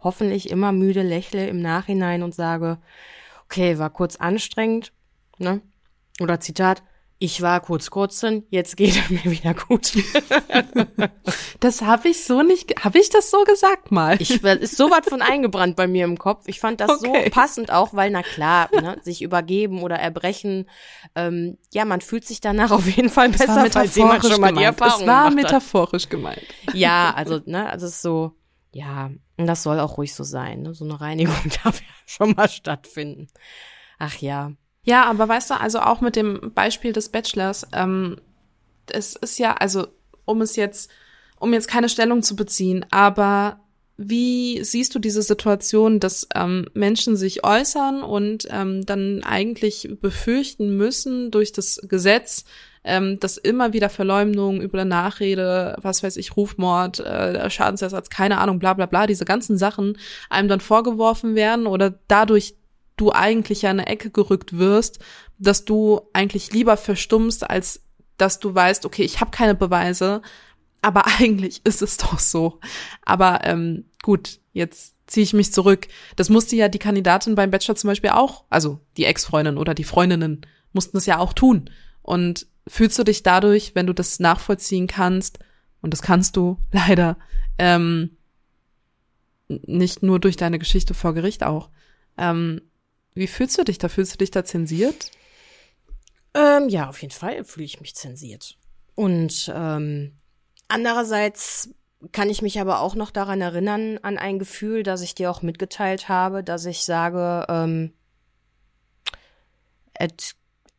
hoffentlich immer müde lächle im Nachhinein und sage, okay, war kurz anstrengend, ne? Oder Zitat, ich war kurz kurzen, jetzt geht er mir wieder gut. das habe ich so nicht, habe ich das so gesagt mal? Ich ist so was von eingebrannt bei mir im Kopf. Ich fand das okay. so passend auch, weil na klar, ne, sich übergeben oder erbrechen, ähm, ja, man fühlt sich danach auf jeden Fall besser, falls jemand schon mal gemeint. die Erfahrung Es war metaphorisch hat. gemeint. Ja, also ne, also es ist so, ja, und das soll auch ruhig so sein. Ne? So eine Reinigung darf ja schon mal stattfinden. Ach ja. Ja, aber weißt du, also auch mit dem Beispiel des Bachelors, ähm, es ist ja, also um es jetzt, um jetzt keine Stellung zu beziehen, aber wie siehst du diese Situation, dass ähm, Menschen sich äußern und ähm, dann eigentlich befürchten müssen durch das Gesetz, ähm, dass immer wieder Verleumdung über Nachrede, was weiß ich, Rufmord, äh, Schadensersatz, keine Ahnung, bla bla bla, diese ganzen Sachen einem dann vorgeworfen werden oder dadurch du eigentlich ja in eine Ecke gerückt wirst, dass du eigentlich lieber verstummst, als dass du weißt, okay, ich habe keine Beweise, aber eigentlich ist es doch so. Aber ähm, gut, jetzt ziehe ich mich zurück. Das musste ja die Kandidatin beim Bachelor zum Beispiel auch, also die Ex-Freundin oder die Freundinnen mussten es ja auch tun. Und fühlst du dich dadurch, wenn du das nachvollziehen kannst, und das kannst du leider, ähm, nicht nur durch deine Geschichte vor Gericht auch. Ähm, wie fühlst du dich da? Fühlst du dich da zensiert? Ähm, ja, auf jeden Fall fühle ich mich zensiert. Und ähm, andererseits kann ich mich aber auch noch daran erinnern, an ein Gefühl, das ich dir auch mitgeteilt habe, dass ich sage, ähm, et,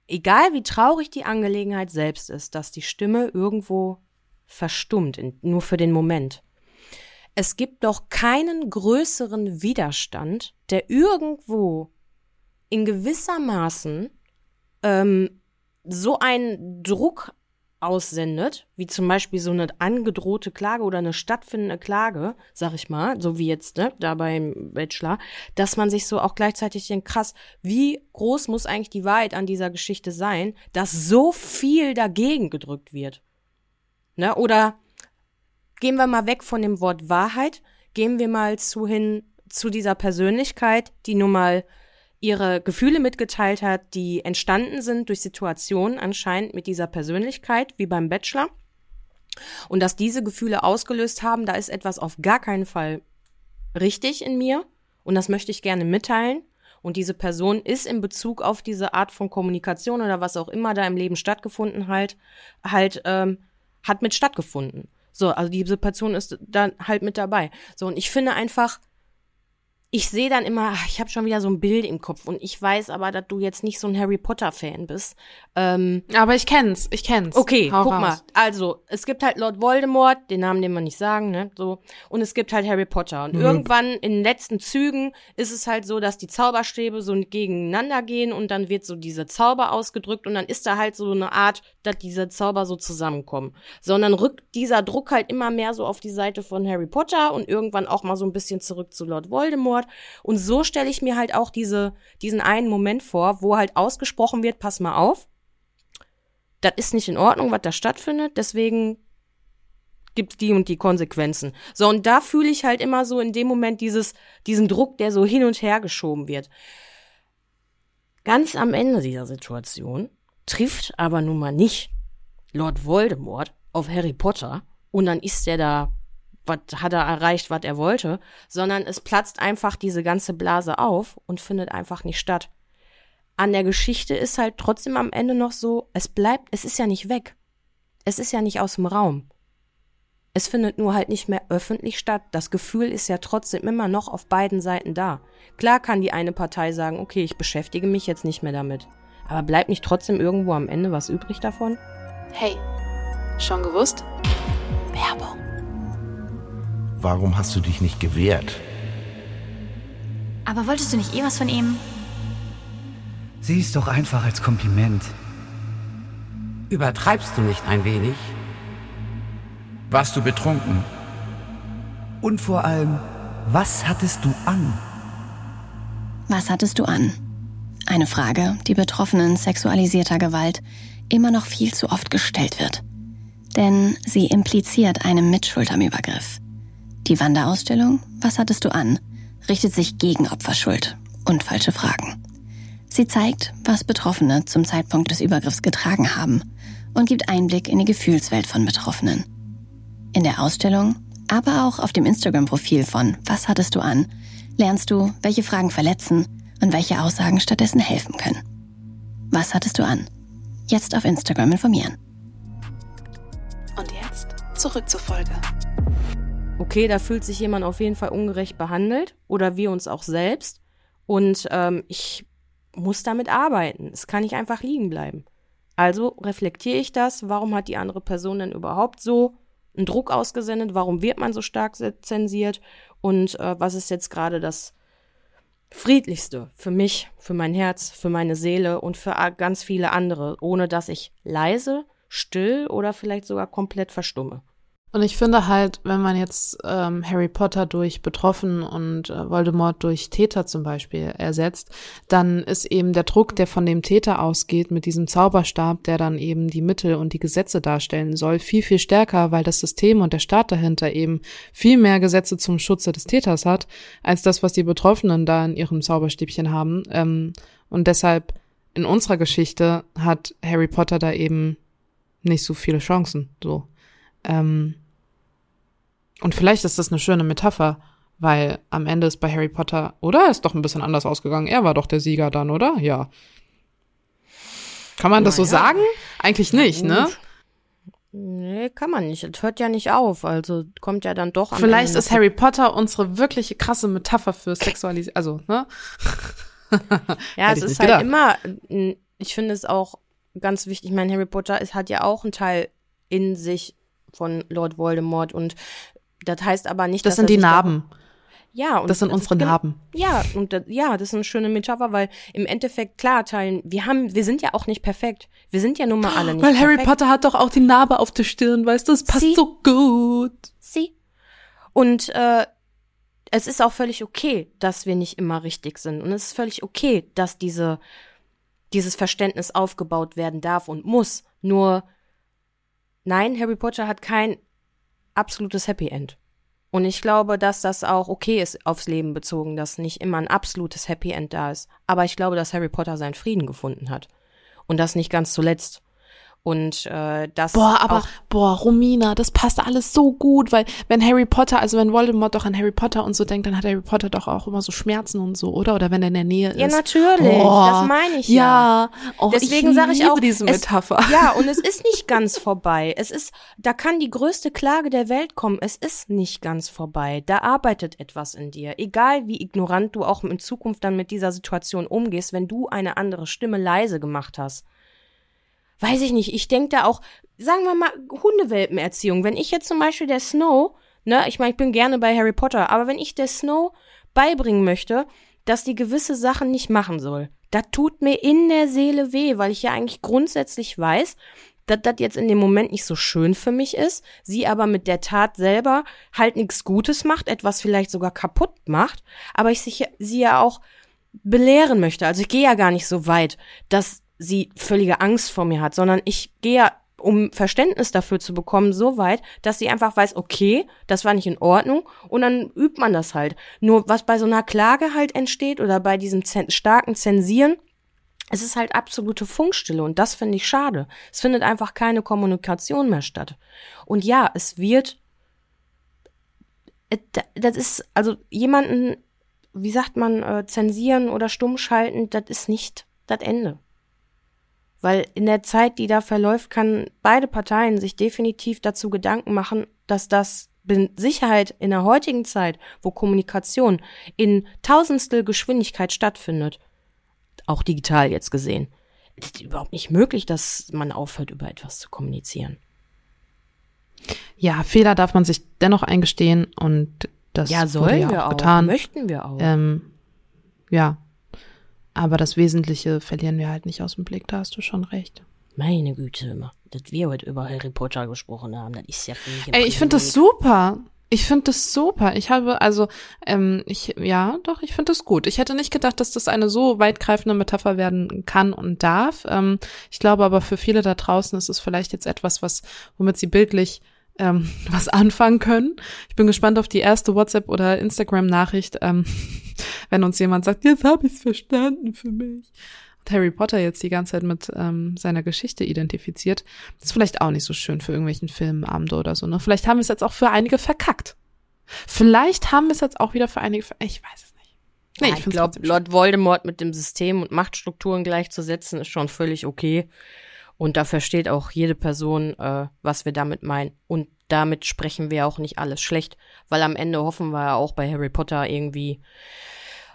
egal wie traurig die Angelegenheit selbst ist, dass die Stimme irgendwo verstummt, in, nur für den Moment. Es gibt doch keinen größeren Widerstand, der irgendwo in gewisser Maßen ähm, so einen Druck aussendet, wie zum Beispiel so eine angedrohte Klage oder eine stattfindende Klage, sag ich mal, so wie jetzt ne, da beim Bachelor, dass man sich so auch gleichzeitig denkt, krass, wie groß muss eigentlich die Wahrheit an dieser Geschichte sein, dass so viel dagegen gedrückt wird. Ne? Oder gehen wir mal weg von dem Wort Wahrheit, gehen wir mal zu hin zu dieser Persönlichkeit, die nun mal ihre Gefühle mitgeteilt hat, die entstanden sind durch Situationen anscheinend mit dieser Persönlichkeit, wie beim Bachelor. Und dass diese Gefühle ausgelöst haben, da ist etwas auf gar keinen Fall richtig in mir. Und das möchte ich gerne mitteilen. Und diese Person ist in Bezug auf diese Art von Kommunikation oder was auch immer da im Leben stattgefunden halt, halt, ähm, hat mit stattgefunden. So, also diese Person ist dann halt mit dabei. So, und ich finde einfach, ich sehe dann immer, ich habe schon wieder so ein Bild im Kopf und ich weiß aber, dass du jetzt nicht so ein Harry Potter Fan bist. Ähm, aber ich kenn's, ich kenn's. Okay, Hau guck raus. mal. Also, es gibt halt Lord Voldemort, den Namen, den man nicht sagen, ne, so. Und es gibt halt Harry Potter. Und mhm. irgendwann in den letzten Zügen ist es halt so, dass die Zauberstäbe so gegeneinander gehen und dann wird so diese Zauber ausgedrückt und dann ist da halt so eine Art, dass diese Zauber so zusammenkommen. Sondern rückt dieser Druck halt immer mehr so auf die Seite von Harry Potter und irgendwann auch mal so ein bisschen zurück zu Lord Voldemort hat. Und so stelle ich mir halt auch diese, diesen einen Moment vor, wo halt ausgesprochen wird, pass mal auf, das ist nicht in Ordnung, was da stattfindet, deswegen gibt's die und die Konsequenzen. So, und da fühle ich halt immer so in dem Moment dieses, diesen Druck, der so hin und her geschoben wird. Ganz am Ende dieser Situation trifft aber nun mal nicht Lord Voldemort auf Harry Potter und dann ist der da was hat er erreicht, was er wollte, sondern es platzt einfach diese ganze Blase auf und findet einfach nicht statt. An der Geschichte ist halt trotzdem am Ende noch so, es bleibt, es ist ja nicht weg. Es ist ja nicht aus dem Raum. Es findet nur halt nicht mehr öffentlich statt. Das Gefühl ist ja trotzdem immer noch auf beiden Seiten da. Klar kann die eine Partei sagen, okay, ich beschäftige mich jetzt nicht mehr damit. Aber bleibt nicht trotzdem irgendwo am Ende was übrig davon? Hey, schon gewusst? Werbung. Warum hast du dich nicht gewehrt? Aber wolltest du nicht eh was von ihm? Sieh es doch einfach als Kompliment. Übertreibst du nicht ein wenig? Warst du betrunken? Und vor allem, was hattest du an? Was hattest du an? Eine Frage, die Betroffenen sexualisierter Gewalt immer noch viel zu oft gestellt wird. Denn sie impliziert einen Mitschuld am Übergriff. Die Wanderausstellung Was hattest du an? richtet sich gegen Opferschuld und falsche Fragen. Sie zeigt, was Betroffene zum Zeitpunkt des Übergriffs getragen haben und gibt Einblick in die Gefühlswelt von Betroffenen. In der Ausstellung, aber auch auf dem Instagram-Profil von Was hattest du an, lernst du, welche Fragen verletzen und welche Aussagen stattdessen helfen können. Was hattest du an? Jetzt auf Instagram informieren. Und jetzt zurück zur Folge okay, da fühlt sich jemand auf jeden Fall ungerecht behandelt oder wir uns auch selbst. Und ähm, ich muss damit arbeiten. Es kann nicht einfach liegen bleiben. Also reflektiere ich das. Warum hat die andere Person denn überhaupt so einen Druck ausgesendet? Warum wird man so stark zensiert? Und äh, was ist jetzt gerade das Friedlichste für mich, für mein Herz, für meine Seele und für ganz viele andere, ohne dass ich leise, still oder vielleicht sogar komplett verstumme? Und ich finde halt, wenn man jetzt ähm, Harry Potter durch Betroffen und äh, Voldemort durch Täter zum Beispiel ersetzt, dann ist eben der Druck, der von dem Täter ausgeht, mit diesem Zauberstab, der dann eben die Mittel und die Gesetze darstellen soll, viel, viel stärker, weil das System und der Staat dahinter eben viel mehr Gesetze zum Schutze des Täters hat, als das, was die Betroffenen da in ihrem Zauberstäbchen haben. Ähm, und deshalb in unserer Geschichte hat Harry Potter da eben nicht so viele Chancen. So. Ähm, und vielleicht ist das eine schöne Metapher, weil am Ende ist bei Harry Potter, oder? Ist doch ein bisschen anders ausgegangen. Er war doch der Sieger dann, oder? Ja. Kann man das so sagen? Eigentlich nicht, ne? Nee, kann man nicht. Es hört ja nicht auf. Also kommt ja dann doch an. Vielleicht ist Harry Potter unsere wirkliche krasse Metapher für Sexualisierung. Also, ne? ja, es ist halt gedacht. immer, ich finde es auch ganz wichtig. Ich meine, Harry Potter ist, hat ja auch einen Teil in sich von Lord Voldemort und das heißt aber nicht, das dass sind die Narben. Ja, und das sind unsere Narben. Ja, und das, ja, das ist eine schöne Metapher, weil im Endeffekt klar teilen, wir haben, wir sind ja auch nicht perfekt. Wir sind ja nun mal alle nicht Weil perfekt. Harry Potter hat doch auch die Narbe auf der Stirn, weißt du, das passt Sie. so gut. Sie. Und äh, es ist auch völlig okay, dass wir nicht immer richtig sind und es ist völlig okay, dass diese dieses Verständnis aufgebaut werden darf und muss. Nur nein, Harry Potter hat kein absolutes Happy End. Und ich glaube, dass das auch okay ist aufs Leben bezogen, dass nicht immer ein absolutes Happy End da ist. Aber ich glaube, dass Harry Potter seinen Frieden gefunden hat. Und das nicht ganz zuletzt. Und äh, das. Boah, aber boah, Romina, das passt alles so gut, weil wenn Harry Potter, also wenn Voldemort doch an Harry Potter und so denkt, dann hat Harry Potter doch auch immer so Schmerzen und so, oder? Oder wenn er in der Nähe ist. Ja, natürlich. Oh, das meine ich ja. Ja. Oh, Deswegen sage ich auch diese Metapher. Es, ja, und es ist nicht ganz vorbei. Es ist, da kann die größte Klage der Welt kommen. Es ist nicht ganz vorbei. Da arbeitet etwas in dir. Egal wie ignorant du auch in Zukunft dann mit dieser Situation umgehst, wenn du eine andere Stimme leise gemacht hast weiß ich nicht, ich denke da auch, sagen wir mal, Hundewelpenerziehung. Wenn ich jetzt zum Beispiel der Snow, ne, ich meine, ich bin gerne bei Harry Potter, aber wenn ich der Snow beibringen möchte, dass die gewisse Sachen nicht machen soll, das tut mir in der Seele weh, weil ich ja eigentlich grundsätzlich weiß, dass das jetzt in dem Moment nicht so schön für mich ist, sie aber mit der Tat selber halt nichts Gutes macht, etwas vielleicht sogar kaputt macht, aber ich sie ja auch belehren möchte. Also ich gehe ja gar nicht so weit, dass sie völlige Angst vor mir hat, sondern ich gehe um Verständnis dafür zu bekommen, so weit, dass sie einfach weiß, okay, das war nicht in Ordnung und dann übt man das halt. Nur was bei so einer Klage halt entsteht oder bei diesem starken Zensieren, es ist halt absolute Funkstille und das finde ich schade. Es findet einfach keine Kommunikation mehr statt. Und ja, es wird, äh, das ist, also jemanden, wie sagt man, äh, zensieren oder stumm schalten, das ist nicht das Ende. Weil in der Zeit, die da verläuft, kann beide Parteien sich definitiv dazu Gedanken machen, dass das mit Sicherheit in der heutigen Zeit, wo Kommunikation in tausendstel Geschwindigkeit stattfindet, auch digital jetzt gesehen, ist überhaupt nicht möglich, dass man aufhört, über etwas zu kommunizieren. Ja, Fehler darf man sich dennoch eingestehen und das ja, sollen ja wir auch, getan. möchten wir auch. Ähm, ja, aber das Wesentliche verlieren wir halt nicht aus dem Blick, da hast du schon recht. Meine Güte, dass wir heute über Harry Potter gesprochen haben, das ist ja für mich. Ey, ich finde das super. Ich finde das super. Ich habe, also, ähm, ich, ja, doch, ich finde das gut. Ich hätte nicht gedacht, dass das eine so weitgreifende Metapher werden kann und darf. Ähm, ich glaube aber für viele da draußen ist es vielleicht jetzt etwas, was, womit sie bildlich ähm, was anfangen können. Ich bin gespannt auf die erste WhatsApp- oder Instagram-Nachricht, ähm, wenn uns jemand sagt, jetzt habe ich's verstanden für mich. Und Harry Potter jetzt die ganze Zeit mit ähm, seiner Geschichte identifiziert. Das ist vielleicht auch nicht so schön für irgendwelchen Filmabende oder so. Ne? Vielleicht haben wir es jetzt auch für einige verkackt. Vielleicht haben wir es jetzt auch wieder für einige, ver ich weiß es nicht. Nee, ja, ich, ich glaube, Lord Voldemort mit dem System und Machtstrukturen gleichzusetzen, ist schon völlig okay. Und da versteht auch jede Person, äh, was wir damit meinen. Und damit sprechen wir auch nicht alles schlecht, weil am Ende hoffen wir ja auch bei Harry Potter irgendwie,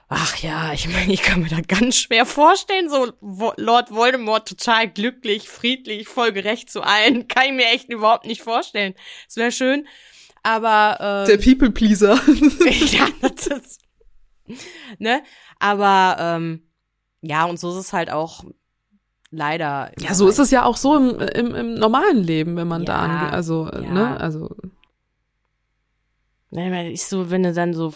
ach ja, ich meine, ich kann mir da ganz schwer vorstellen, so Lord Voldemort total glücklich, friedlich, voll gerecht zu allen, kann ich mir echt überhaupt nicht vorstellen. Es wäre schön, aber äh, der People Pleaser. ja, das ist, ne, aber ähm, ja, und so ist es halt auch leider. Ja, so ist es ja auch so im, im, im normalen Leben, wenn man ja, da angeht. Also, ja. ne, also. Ich so, wenn du dann so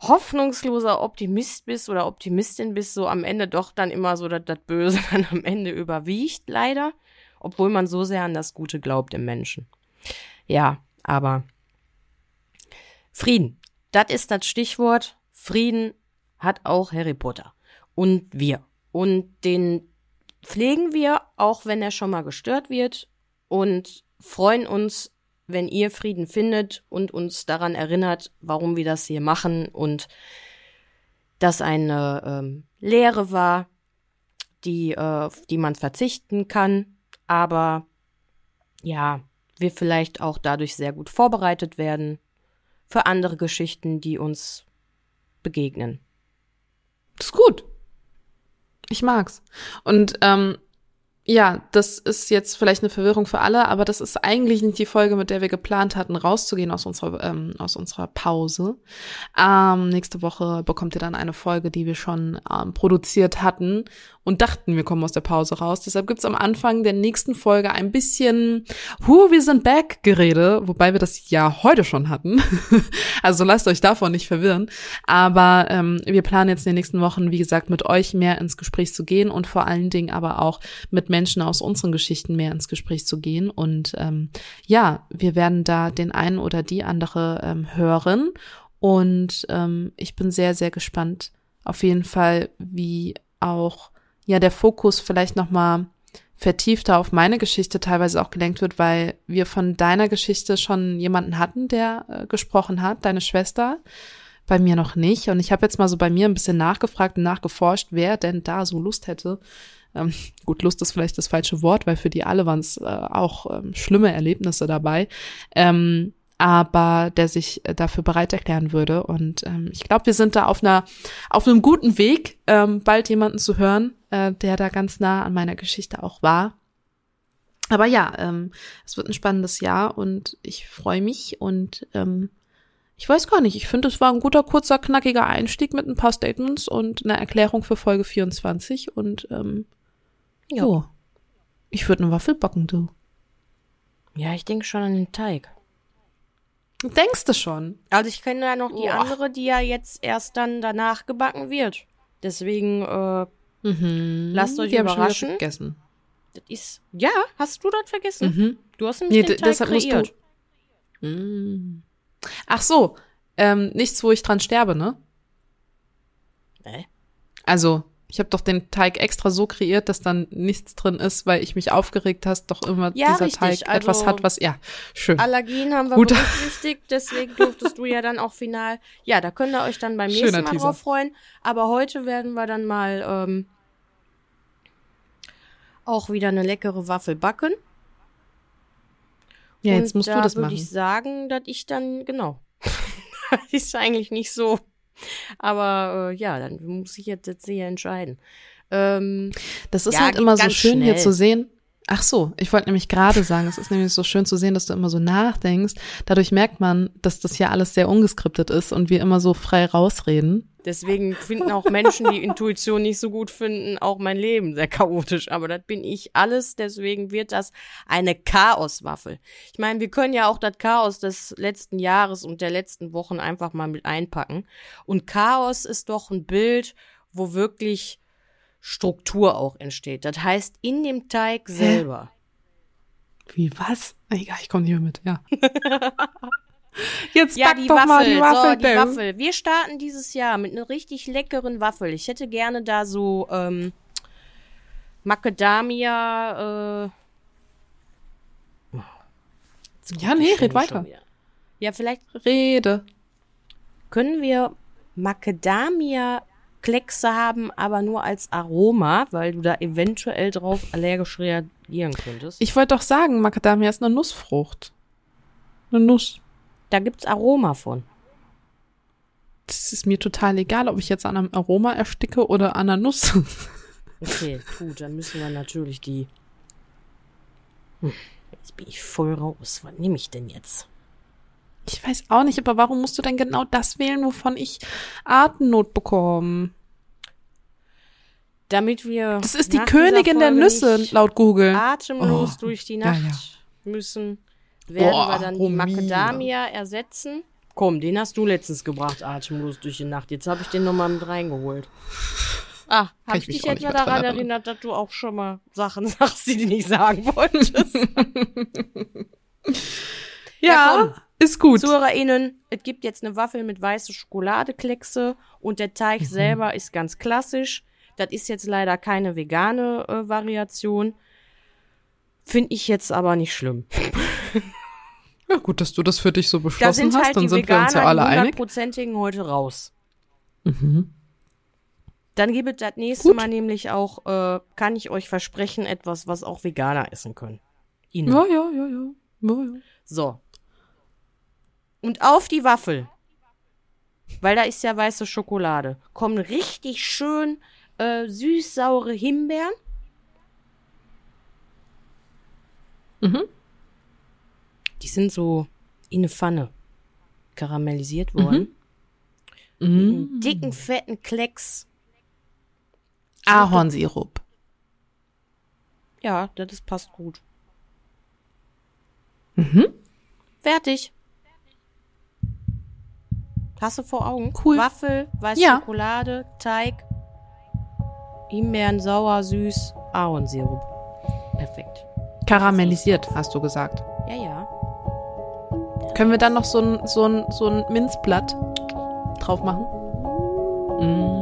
hoffnungsloser Optimist bist oder Optimistin bist, so am Ende doch dann immer so, dass das Böse dann am Ende überwiegt, leider. Obwohl man so sehr an das Gute glaubt im Menschen. Ja, aber Frieden. Das ist das Stichwort. Frieden hat auch Harry Potter. Und wir und den pflegen wir, auch wenn er schon mal gestört wird und freuen uns, wenn ihr Frieden findet und uns daran erinnert, warum wir das hier machen und dass eine ähm, Lehre war, die, äh, die man verzichten kann, aber ja, wir vielleicht auch dadurch sehr gut vorbereitet werden für andere Geschichten, die uns begegnen. Das ist gut. Ich mag's. Und ähm, ja, das ist jetzt vielleicht eine Verwirrung für alle, aber das ist eigentlich nicht die Folge, mit der wir geplant hatten, rauszugehen aus unserer, ähm, aus unserer Pause. Ähm, nächste Woche bekommt ihr dann eine Folge, die wir schon ähm, produziert hatten und dachten, wir kommen aus der Pause raus. Deshalb gibt's am Anfang der nächsten Folge ein bisschen Hu, wir sind back Gerede, wobei wir das ja heute schon hatten. also lasst euch davon nicht verwirren. Aber ähm, wir planen jetzt in den nächsten Wochen, wie gesagt, mit euch mehr ins Gespräch zu gehen und vor allen Dingen aber auch mit Menschen aus unseren Geschichten mehr ins Gespräch zu gehen. Und ähm, ja, wir werden da den einen oder die andere ähm, hören. Und ähm, ich bin sehr, sehr gespannt auf jeden Fall, wie auch ja der Fokus vielleicht noch mal vertiefter auf meine Geschichte teilweise auch gelenkt wird, weil wir von deiner Geschichte schon jemanden hatten, der äh, gesprochen hat, deine Schwester, bei mir noch nicht. Und ich habe jetzt mal so bei mir ein bisschen nachgefragt und nachgeforscht, wer denn da so Lust hätte. Ähm, gut, Lust ist vielleicht das falsche Wort, weil für die alle waren es äh, auch ähm, schlimme Erlebnisse dabei. Ähm, aber der sich äh, dafür bereit erklären würde. Und ähm, ich glaube, wir sind da auf einer auf einem guten Weg, ähm, bald jemanden zu hören, äh, der da ganz nah an meiner Geschichte auch war. Aber ja, ähm, es wird ein spannendes Jahr und ich freue mich und ähm, ich weiß gar nicht, ich finde, es war ein guter, kurzer, knackiger Einstieg mit ein paar Statements und einer Erklärung für Folge 24 und ähm, ja. Oh, ich würde eine Waffel backen, du. Ja, ich denke schon an den Teig. Denkst du schon? Also ich kenne ja noch die Boah. andere, die ja jetzt erst dann danach gebacken wird. Deswegen äh, mhm. lasst euch die überraschen. Ich vergessen. Das ist ja, hast du das vergessen? Mhm. Du hast nämlich nee, den Teig kreiert. Mhm. Ach so, ähm, nichts, wo ich dran sterbe, ne? Nee. Also ich habe doch den Teig extra so kreiert, dass dann nichts drin ist, weil ich mich aufgeregt hast, doch immer ja, dieser richtig. Teig also, etwas hat, was ja schön. Allergien haben wir Gut. berücksichtigt, deswegen durftest du ja dann auch final. Ja, da könnt ihr euch dann beim nächsten Schöner Mal Teaser. drauf freuen. Aber heute werden wir dann mal ähm, auch wieder eine leckere Waffel backen. Ja, jetzt musst Und du das machen. würde ich sagen, dass ich dann genau. ist eigentlich nicht so aber äh, ja, dann muss ich jetzt, jetzt hier entscheiden. Ähm, das ist ja, halt immer so schön schnell. hier zu sehen. Ach so, ich wollte nämlich gerade sagen, es ist nämlich so schön zu sehen, dass du immer so nachdenkst. Dadurch merkt man, dass das ja alles sehr ungeskriptet ist und wir immer so frei rausreden. Deswegen finden auch Menschen, die Intuition nicht so gut finden, auch mein Leben sehr chaotisch. Aber das bin ich alles. Deswegen wird das eine Chaoswaffel. Ich meine, wir können ja auch das Chaos des letzten Jahres und der letzten Wochen einfach mal mit einpacken. Und Chaos ist doch ein Bild, wo wirklich Struktur auch entsteht. Das heißt, in dem Teig selber. Wie was? Egal, ich komme nicht mehr mit, ja. Jetzt ja, back die doch Waffel, mal die Waffel. So, die Waffel. Wir starten dieses Jahr mit einer richtig leckeren Waffel. Ich hätte gerne da so ähm, Macadamia. Äh, ja, nee, red weiter. Ja, vielleicht. Rede. Können wir Macadamia Kleckse haben, aber nur als Aroma, weil du da eventuell drauf allergisch reagieren könntest. Ich wollte doch sagen, Macadamia ist eine Nussfrucht. Eine Nuss. Da gibt's Aroma von. Das ist mir total egal, ob ich jetzt an einem Aroma ersticke oder an einer Nuss. okay, gut, dann müssen wir natürlich die. Hm, jetzt bin ich voll raus. Was nehme ich denn jetzt? Ich weiß auch nicht, aber warum musst du denn genau das wählen, wovon ich Atemnot bekomme? Damit wir. Das ist die Königin der Nüsse, laut Google. Atemlos oh. durch die Nacht ja, ja. müssen werden Boah, wir dann die Macadamia ersetzen. Komm, den hast du letztens gebracht, atemlos durch die Nacht. Jetzt habe ich den nochmal mit reingeholt. Ah, habe ich, dich etwa daran erinnert, dass du auch schon mal Sachen sagst, die du nicht sagen wolltest? ja, ja ist gut. ZuhörerInnen, es gibt jetzt eine Waffel mit weiße Schokoladekleckse und der Teig mhm. selber ist ganz klassisch. Das ist jetzt leider keine vegane äh, Variation. Finde ich jetzt aber nicht schlimm. Ja, gut, dass du das für dich so Da beschlossen sind hast, halt dann sind wir uns ja Veganer, alle die einig. hundertprozentigen heute raus. Mhm. Dann gibt es das nächste Gut. Mal nämlich auch, äh, kann ich euch versprechen, etwas, was auch Veganer essen können. Ihnen. Ja, ja, ja, ja. ja, ja. So. Und auf die Waffel, weil da ist ja weiße Schokolade, kommen richtig schön äh, süß-saure Himbeeren. Mhm. Die sind so in eine Pfanne karamellisiert worden. Mhm. Einen dicken, fetten Klecks. Ahornsirup. Ja, das passt gut. Mhm. Fertig. Hast du vor Augen? Cool. Waffel, weiße Ja. Schokolade, Teig, Himbeeren, sauer, süß, Ahornsirup. Perfekt. Karamellisiert, hast du gesagt. Ja, ja. Können wir dann noch so ein, so ein, so ein Minzblatt drauf machen? Mm.